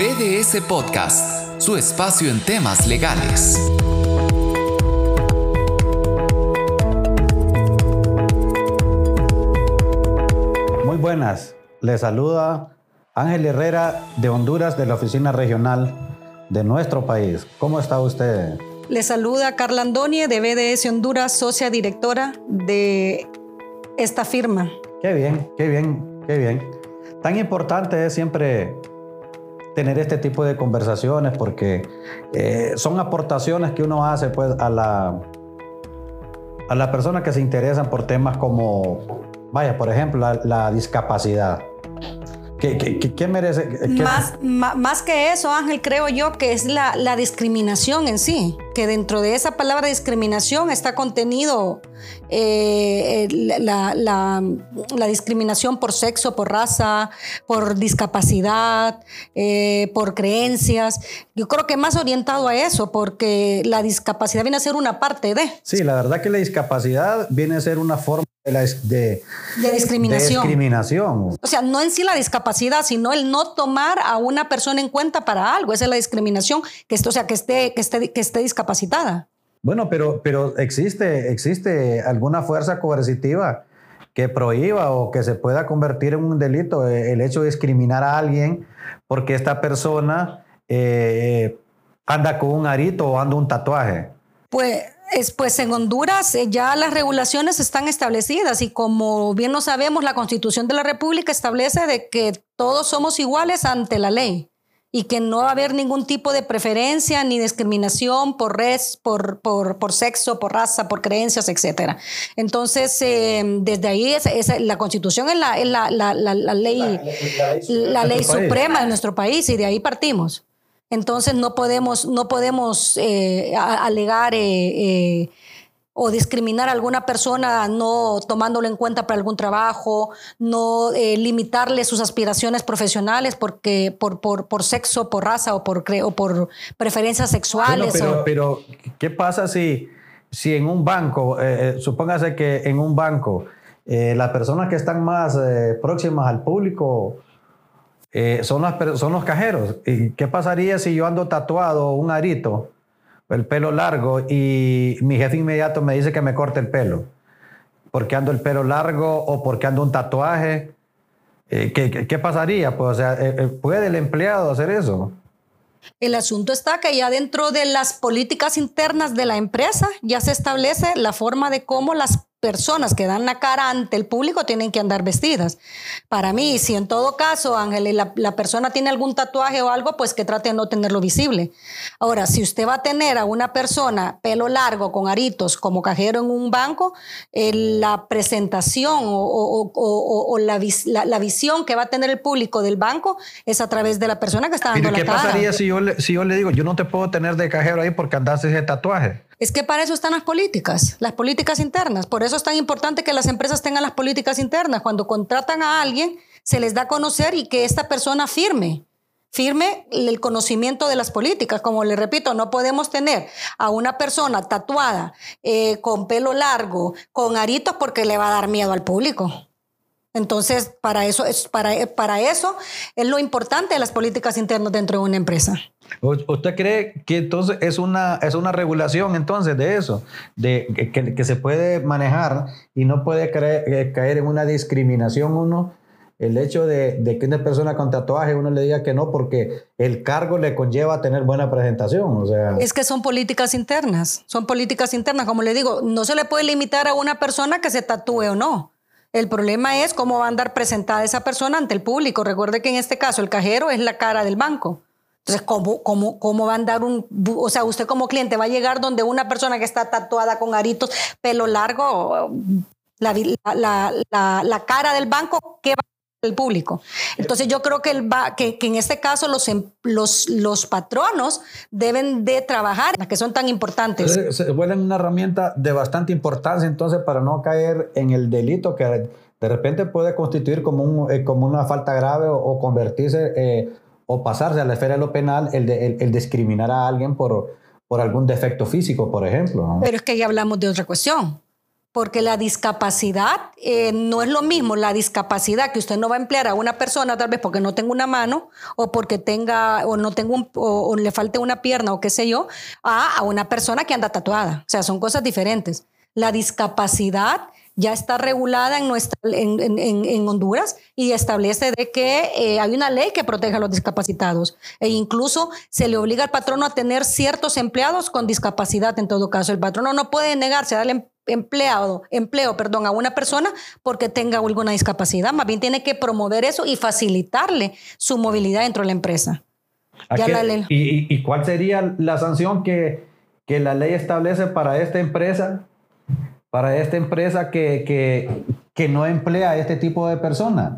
BDS Podcast, su espacio en temas legales. Muy buenas, les saluda Ángel Herrera de Honduras de la Oficina Regional de nuestro país. ¿Cómo está usted? Le saluda Carla Andoni de BDS Honduras, socia directora de esta firma. Qué bien, qué bien, qué bien. Tan importante es siempre tener este tipo de conversaciones porque eh, son aportaciones que uno hace pues a la a las personas que se interesan por temas como, vaya, por ejemplo, la discapacidad. ¿Qué, merece? Más, más, que eso, Ángel, creo yo que es la, la, discriminación en sí, que dentro de esa palabra discriminación está contenido eh, la, la, la, discriminación por sexo, por raza, por discapacidad, eh, por creencias. Yo creo que más orientado a eso, porque la discapacidad viene a ser una parte de. Sí, la verdad que la discapacidad viene a ser una forma de, discriminación. discriminación. O sea, no en sí la discapacidad, sino el no tomar a una persona en cuenta para algo. Esa es la discriminación, que esto, o sea, que esté, que esté, que esté discapacitada. Bueno, pero, pero existe, existe alguna fuerza coercitiva que prohíba o que se pueda convertir en un delito eh, el hecho de discriminar a alguien porque esta persona eh, anda con un arito o anda un tatuaje. Pues pues en Honduras eh, ya las regulaciones están establecidas y como bien lo sabemos, la Constitución de la República establece de que todos somos iguales ante la ley y que no va a haber ningún tipo de preferencia ni discriminación por res, por, por, sexo, por raza, por creencias, etc. Entonces, eh, desde ahí es, la constitución es, la, ley, la ley suprema de nuestro país y de ahí partimos. Entonces no podemos, no podemos eh, alegar eh, o discriminar a alguna persona no tomándolo en cuenta para algún trabajo, no limitarle sus aspiraciones profesionales porque, por, por, sexo, por raza o por, o por preferencias sexuales. pero, pero, ¿qué pasa si, si en un banco, supóngase que en un banco, las personas que están más próximas al público eh, son, son los cajeros. ¿Y qué pasaría si yo ando tatuado un arito, el pelo largo, y mi jefe inmediato me dice que me corte el pelo? Porque ando el pelo largo o porque ando un tatuaje. Eh, ¿qué, pasaría? Pues, o sea, eh, ¿puede el empleado hacer eso? El asunto está que ya dentro de las políticas internas de la empresa ya se establece la forma de cómo las personas que dan la cara ante el público tienen que andar vestidas. Para mí, si en todo caso, Ángel, la, la, persona tiene algún tatuaje o algo, pues que trate de no tenerlo visible. Ahora, si usted va a tener a una persona pelo largo con aritos como cajero en un banco, eh, la presentación o, la, la, visión que va a tener el público del banco es a través de la persona que está dando la cara. ¿Qué pasaría si yo, le, si yo le digo, yo no te puedo tener de cajero ahí porque andas ese tatuaje? Es que para eso están las políticas, las políticas internas. Por eso es tan importante que las empresas tengan las políticas internas. Cuando contratan a alguien, se les da a conocer y que esta persona firme, firme el conocimiento de las políticas. Como le repito, no podemos tener a una persona tatuada, eh, con pelo largo, con aritos, porque le va a dar miedo al público. Entonces, para eso, es, para, para eso es lo importante de las políticas internas dentro de una empresa. ¿Usted cree que entonces es una, es una regulación entonces de eso, de que, que se puede manejar y no puede eh, caer en una discriminación uno? El hecho de, de, que una persona con tatuaje uno le diga que no porque el cargo le conlleva tener buena presentación. O sea. Es que son políticas internas, son políticas internas. Como le digo, no se le puede limitar a una persona que se tatúe o no. El problema es cómo va a andar presentada esa persona ante el público. Recuerde que en este caso el cajero es la cara del banco. Entonces, ¿cómo, cómo, cómo va a andar un... O sea, usted como cliente va a llegar donde una persona que está tatuada con aritos, pelo largo, la, la, la, cara del banco, ¿qué va el público. Entonces yo creo que, el va, que, que, en este caso los, em, los, los patronos deben de trabajar, las que son tan importantes. Se vuelven una herramienta de bastante importancia entonces para no caer en el delito que de repente puede constituir como, un, eh, como una falta grave o, o convertirse eh, o pasarse a la esfera de lo penal el, de, el, discriminar a alguien por, por algún defecto físico, por ejemplo. Pero es que ya hablamos de otra cuestión. Porque la discapacidad eh, no es lo mismo la discapacidad que usted no va a emplear a una persona tal vez porque no tenga una mano o porque tenga o no tenga o, le falte una pierna o qué sé yo a, a una persona que anda tatuada. O sea, son cosas diferentes. La discapacidad ya está regulada en, nuestra, en, Honduras y establece de que eh, hay una ley que protege a los discapacitados. E incluso se le obliga al patrono a tener ciertos empleados con discapacidad en todo caso. El patrono no puede negarse a darle em, empleado, empleo perdón, a una persona porque tenga alguna discapacidad, más bien tiene que promover eso y facilitarle su movilidad dentro de la empresa. ¿Y, cuál sería la sanción que, que la ley establece para esta empresa para esta empresa que, no emplea a este tipo de personas?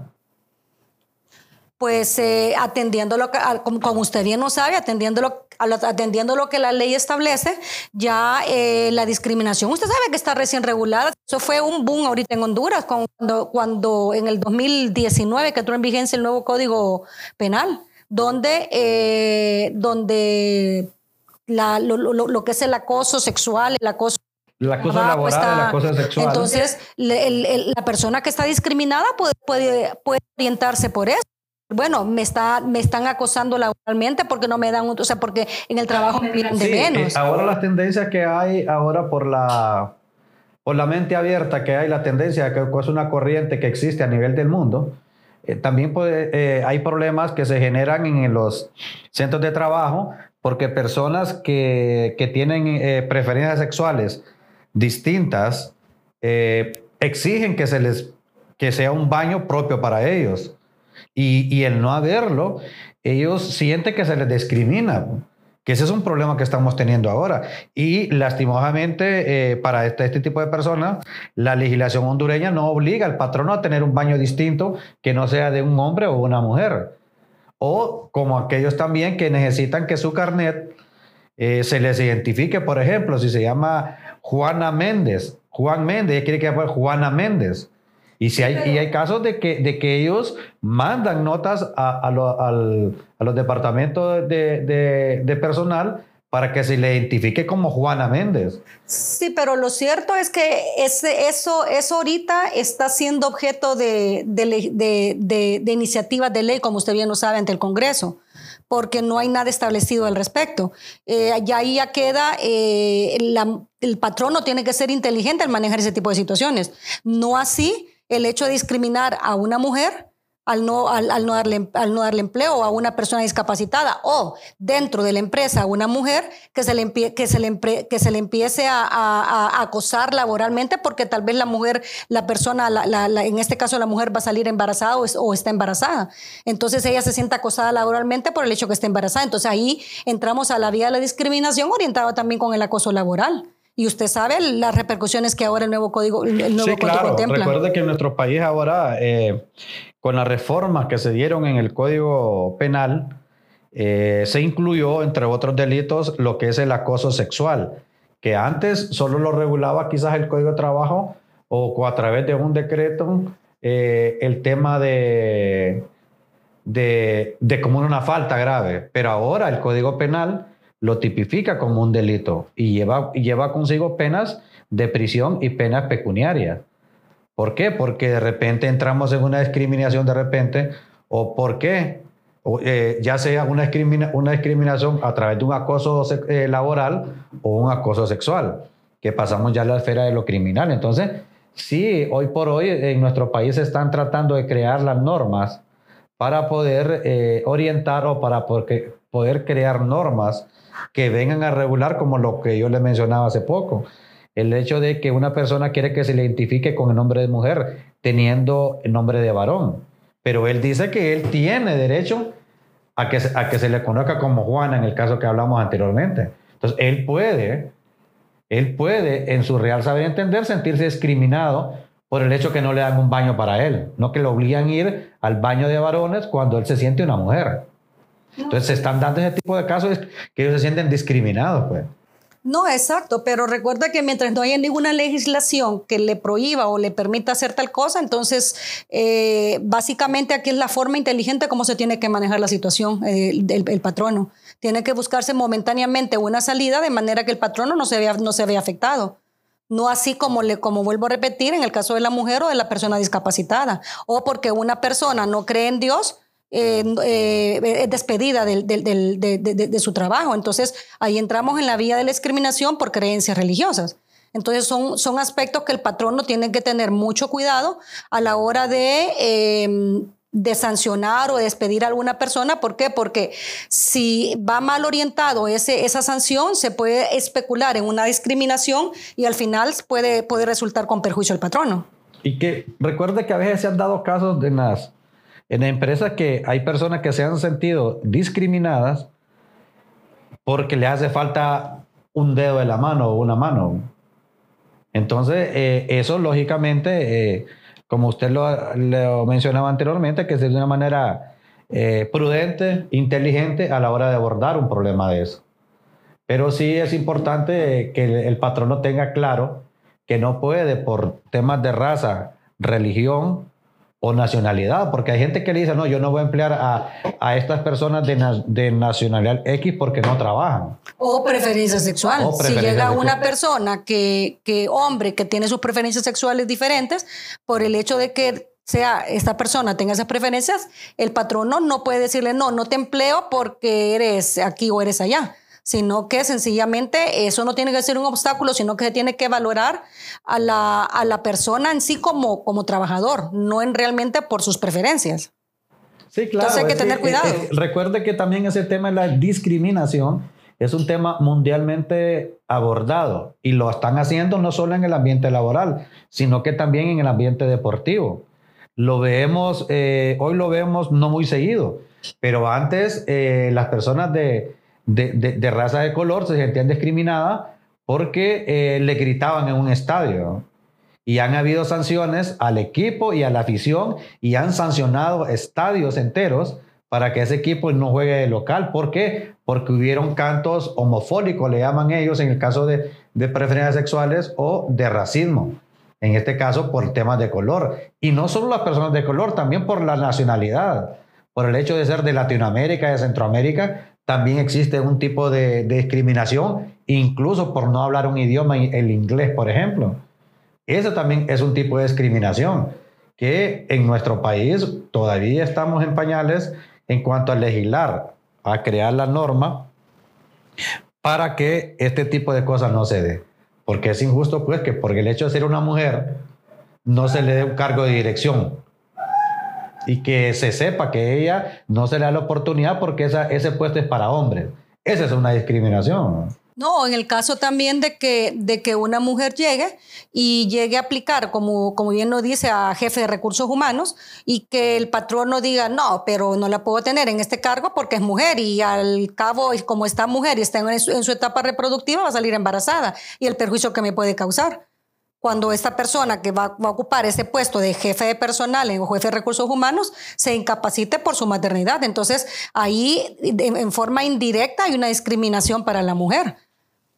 Pues eh, atendiendo lo que, como, usted bien no sabe, atendiendo lo, atendiendo lo que la ley establece, ya eh, la discriminación, usted sabe que está recién regulada. Eso fue un boom ahorita en Honduras, cuando, cuando en el 2019 que entró en vigencia el nuevo Código Penal, donde, eh, donde lo, lo, que es el acoso sexual, el acoso la cosa laboral, la cosa sexual. Entonces, la persona que está discriminada puede, puede, puede orientarse por eso bueno, me, está, me están acosando laboralmente porque no me dan, o sea, porque en el trabajo me miran de menos. Eh, ahora las tendencias que hay, ahora por la, por la mente abierta que hay, la tendencia que es una corriente que existe a nivel del mundo, eh, también puede, eh, hay problemas que se generan en los centros de trabajo porque personas que, que tienen preferencias sexuales distintas eh, exigen que, se les, que sea un baño propio para ellos. Y, y, el no haberlo, ellos sienten que se les discrimina, que ese es un problema que estamos teniendo ahora. Y lastimosamente, eh, para este, este tipo de personas, la legislación hondureña no obliga al patrono a tener un baño distinto que no sea de un hombre o una mujer. O como aquellos también que necesitan que su carnet eh, se les identifique, por ejemplo, si se llama Juana Méndez, Juan Méndez, ella quiere que sea Juana Méndez. Y, si hay, y hay casos de que, de que ellos mandan notas a, a, los departamentos de, de, personal para que se le identifique como Juana Méndez. Sí, pero lo cierto es que ese, eso, eso ahorita está siendo objeto de, de, iniciativas de ley, como usted bien lo sabe, ante el Congreso porque no hay nada establecido al respecto. Eh, ya ahí ya queda, eh, el patrono tiene que ser inteligente al manejar ese tipo de situaciones. No así el hecho de discriminar a una mujer al no, al, no darle, al no darle empleo a una persona discapacitada o dentro de la empresa a una mujer que se le, que se le, que se le empiece a, acosar laboralmente porque tal vez la mujer, la persona, en este caso la mujer va a salir embarazada o, está embarazada. Entonces ella se siente acosada laboralmente por el hecho que está embarazada. Entonces ahí entramos a la vía de la discriminación orientada también con el acoso laboral. Y usted sabe las repercusiones que ahora el nuevo código, el nuevo sí, claro. contempla. Recuerde que en nuestro país ahora eh, con las reformas que se dieron en el Código Penal, eh, se incluyó, entre otros delitos, lo que es el acoso sexual, que antes solo lo regulaba quizás el Código de Trabajo o a través de un decreto eh, el tema de, de, como una falta grave, pero ahora el Código Penal lo tipifica como un delito y lleva, lleva consigo penas de prisión y penas pecuniarias. ¿Por qué? Porque de repente entramos en una discriminación de repente, o por qué, eh, ya sea una, discriminación a través de un acoso eh, laboral o un acoso sexual, que pasamos ya a la esfera de lo criminal. Entonces, sí, hoy por hoy en nuestro país se están tratando de crear las normas para poder eh, orientar o para poder crear normas que vengan a regular como lo que yo le mencionaba hace poco el hecho de que una persona quiere que se le identifique con el nombre de mujer teniendo el nombre de varón. Pero él dice que él tiene derecho a que, a que se le conozca como Juana en el caso que hablamos anteriormente. Entonces, él puede, él puede en su real saber entender sentirse discriminado por el hecho que no le dan un baño para él, no que lo obligan a ir al baño de varones cuando él se siente una mujer. Entonces, se están dando ese tipo de casos que ellos se sienten discriminados, pues. No, exacto, pero recuerda que mientras no haya ninguna legislación que le prohíba o le permita hacer tal cosa, entonces eh, básicamente aquí es la forma inteligente como se tiene que manejar la situación eh, el, patrono. Tiene que buscarse momentáneamente una salida de manera que el patrono no se vea, no se vea afectado. no así como, le, como vuelvo a repetir en el caso de la mujer o de la persona discapacitada, o porque una persona no cree en Dios, eh, eh, es despedida de, su trabajo. Entonces, ahí entramos en la vía de la discriminación por creencias religiosas. Entonces, son, son aspectos que el patrono tiene que tener mucho cuidado a la hora de em, de sancionar o despedir a alguna persona. ¿Por qué? Porque si va mal orientado ese, esa sanción, se puede especular en una discriminación y al final puede, puede resultar con perjuicio al patrono. Y que recuerde que a veces se han dado casos en las, en empresas que hay personas que se han sentido discriminadas porque le hace falta un dedo de la mano o una mano. Entonces, eh, eso lógicamente... Eh, como usted lo, mencionaba anteriormente, que es de una manera eh, prudente, inteligente a la hora de abordar un problema de eso. Pero sí es importante que el, patrono tenga claro que no puede por temas de raza, religión o nacionalidad, porque hay gente que le dice, no, yo no voy a emplear a, a estas personas de, de, nacionalidad X porque no trabajan. O preferencia sexual. si llega una persona que, que, hombre, que tiene sus preferencias sexuales diferentes, por el hecho de que sea esta persona tenga esas preferencias, el patrono no puede decirle, no, no te empleo porque eres aquí o eres allá sino que sencillamente eso no tiene que ser un obstáculo, sino que se tiene que valorar a la, a la persona en sí como, como trabajador, no en realmente por sus preferencias. Sí, claro. Entonces hay que tener cuidado. recuerde que también ese tema de la discriminación es un tema mundialmente abordado y lo están haciendo no solo en el ambiente laboral, sino que también en el ambiente deportivo. Lo vemos, eh, hoy lo vemos no muy seguido, pero antes eh, las personas de, de, raza de color se sentían discriminadas porque eh, le gritaban en un estadio. Y han habido sanciones al equipo y a la afición y han sancionado estadios enteros para que ese equipo no juegue de local. ¿Por qué? Porque hubieron cantos homofóbicos, le llaman ellos, en el caso de, de preferencias sexuales o de racismo. En este caso, por temas de color. Y no solo las personas de color, también por la nacionalidad, por el hecho de ser de Latinoamérica, de Centroamérica, también existe un tipo de, discriminación, incluso por no hablar un idioma, el inglés, por ejemplo. Eso también es un tipo de discriminación que en nuestro país todavía estamos en pañales en cuanto a legislar, a crear la norma para que este tipo de cosas no se dé. Porque es injusto, pues, que por el hecho de ser una mujer no se le dé un cargo de dirección y que se sepa que ella no se le da la oportunidad porque esa, ese puesto es para hombres. Esa es una discriminación. No, en el caso también de que, de que una mujer llegue y llegue a aplicar, como, como bien lo dice, a jefe de recursos humanos y que el patrón no diga, no, pero no la puedo tener en este cargo porque es mujer y al cabo, como está mujer y está en su, en su etapa reproductiva, va a salir embarazada y el perjuicio que me puede causar cuando esta persona que va, a ocupar ese puesto de jefe de personal o jefe de recursos humanos se incapacite por su maternidad. Entonces, ahí en, forma indirecta hay una discriminación para la mujer.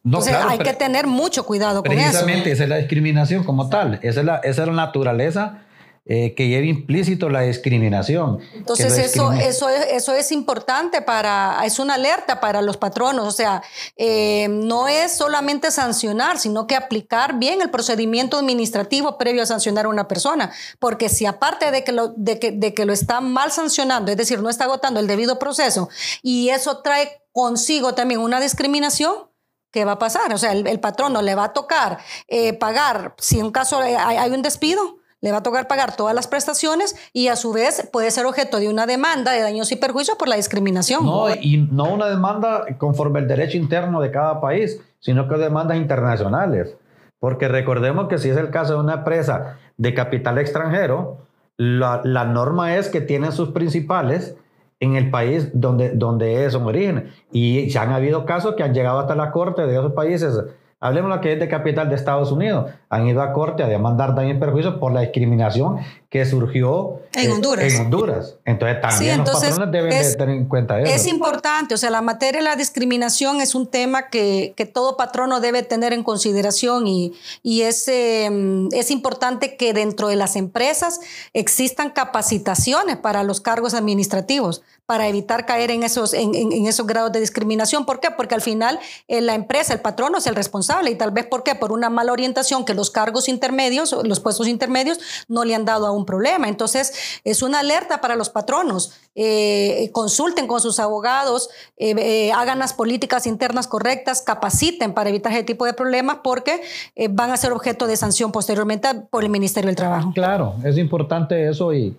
Entonces, hay que tener mucho cuidado con eso. Precisamente, esa es la discriminación como tal. Esa es la, esa es la naturaleza eh, que lleva implícito la discriminación. Entonces eso, eso, es, eso es importante para, es una alerta para los patronos, o sea, eh, no es solamente sancionar, sino que aplicar bien el procedimiento administrativo previo a sancionar a una persona, porque si aparte de que lo, de que, de que lo está mal sancionando, es decir, no está agotando el debido proceso, y eso trae consigo también una discriminación, ¿qué va a pasar? O sea, el, el patrono le va a tocar eh, pagar, si en un caso hay, hay un despido, le va a tocar pagar todas las prestaciones y a su vez puede ser objeto de una demanda de daños y perjuicios por la discriminación. No, y no una demanda conforme el derecho interno de cada país, sino que demandas internacionales. Porque recordemos que si es el caso de una empresa de capital extranjero, la, la norma es que tienen sus principales en el país donde, donde es su origen. Y ya han habido casos que han llegado hasta la corte de esos países Hablemos de lo que es de capital de Estados Unidos. Han ido a corte a demandar daño y perjuicio por la discriminación que surgió en, Honduras. en Honduras. Entonces también los patrones deben de tener en cuenta eso. Es importante, o sea, la materia de la discriminación es un tema que, que todo patrono debe tener en consideración y, y es, em, es importante que dentro de las empresas existan capacitaciones para los cargos administrativos para evitar caer en esos, en, en, esos grados de discriminación. ¿Por qué? Porque al final eh, la empresa, el patrono es el responsable y tal vez ¿por qué? Por una mala orientación que los cargos intermedios, los puestos intermedios no le han dado a un problema. Entonces es una alerta para los patronos. Eh, consulten con sus abogados, eh, hagan las políticas internas correctas, capaciten para evitar ese tipo de problemas porque van a ser objeto de sanción posteriormente por el Ministerio del Trabajo. Claro, es importante eso y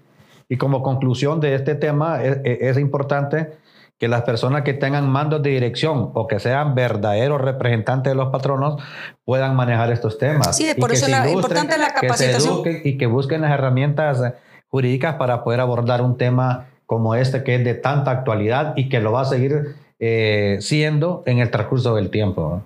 y como conclusión de este tema, es, es, importante que las personas que tengan mandos de dirección o que sean verdaderos representantes de los patronos puedan manejar estos temas. Sí, por eso es importante la capacitación. y que busquen las herramientas jurídicas para poder abordar un tema como este que es de tanta actualidad y que lo va a seguir eh, siendo en el transcurso del tiempo.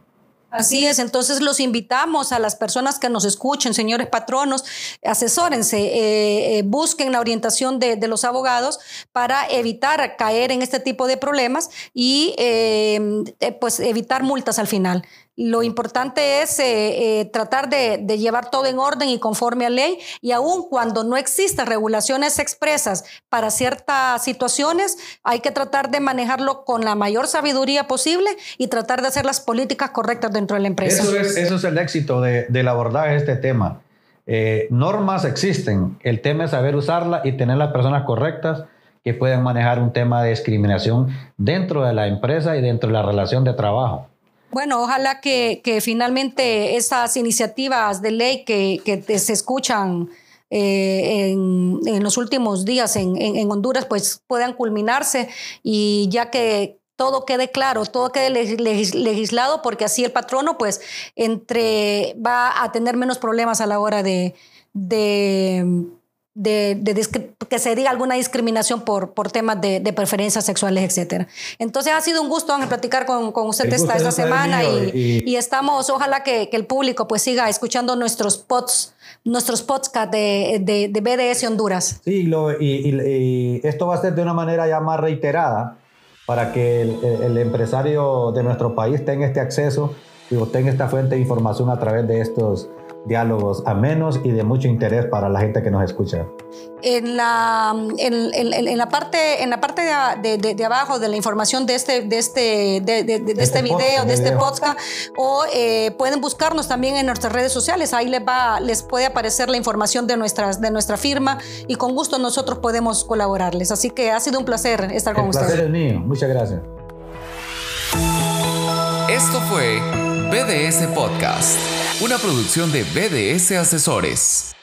Así es, entonces los invitamos a las personas que nos escuchen, señores patronos, asesórense, eh, eh, busquen la orientación de, los abogados para evitar caer en este tipo de problemas y eh, pues evitar multas al final. Lo importante es eh, eh, tratar de, llevar todo en orden y conforme a ley y aun cuando no existan regulaciones expresas para ciertas situaciones, hay que tratar de manejarlo con la mayor sabiduría posible y tratar de hacer las políticas correctas dentro de la empresa. Eso es, eso es el éxito de, del abordaje de este tema. Eh, normas existen, el tema es saber usarla y tener las personas correctas que puedan manejar un tema de discriminación dentro de la empresa y dentro de la relación de trabajo. Bueno, ojalá que, finalmente esas iniciativas de ley que, se escuchan eh, en, los últimos días en, Honduras, pues puedan culminarse y ya que todo quede claro, todo quede legislado, porque así el patrono, pues, entre va a tener menos problemas a la hora de, que se diga alguna discriminación por, por temas de, preferencias sexuales, etcétera. Entonces ha sido un gusto platicar con, con usted esta, esta semana y, y, estamos, ojalá que, que, el público pues siga escuchando nuestros pods, nuestros podcasts de, de, de BDS Honduras. Sí, lo, y, esto va a ser de una manera ya más reiterada para que el, el empresario de nuestro país tenga este acceso y obtenga esta fuente de información a través de estos diálogos amenos y de mucho interés para la gente que nos escucha. En la, en, en, la parte, en la parte de, de, de, abajo de la información de este, de este, de, este, este video, de este podcast, o eh, pueden buscarnos también en nuestras redes sociales. Ahí les, va, les puede aparecer la información de, nuestras, de nuestra firma y con gusto nosotros podemos colaborarles. Así que ha sido un placer estar con ustedes. El placer es mío. Muchas gracias. Esto fue BDS Podcast una producción de BDS Asesores.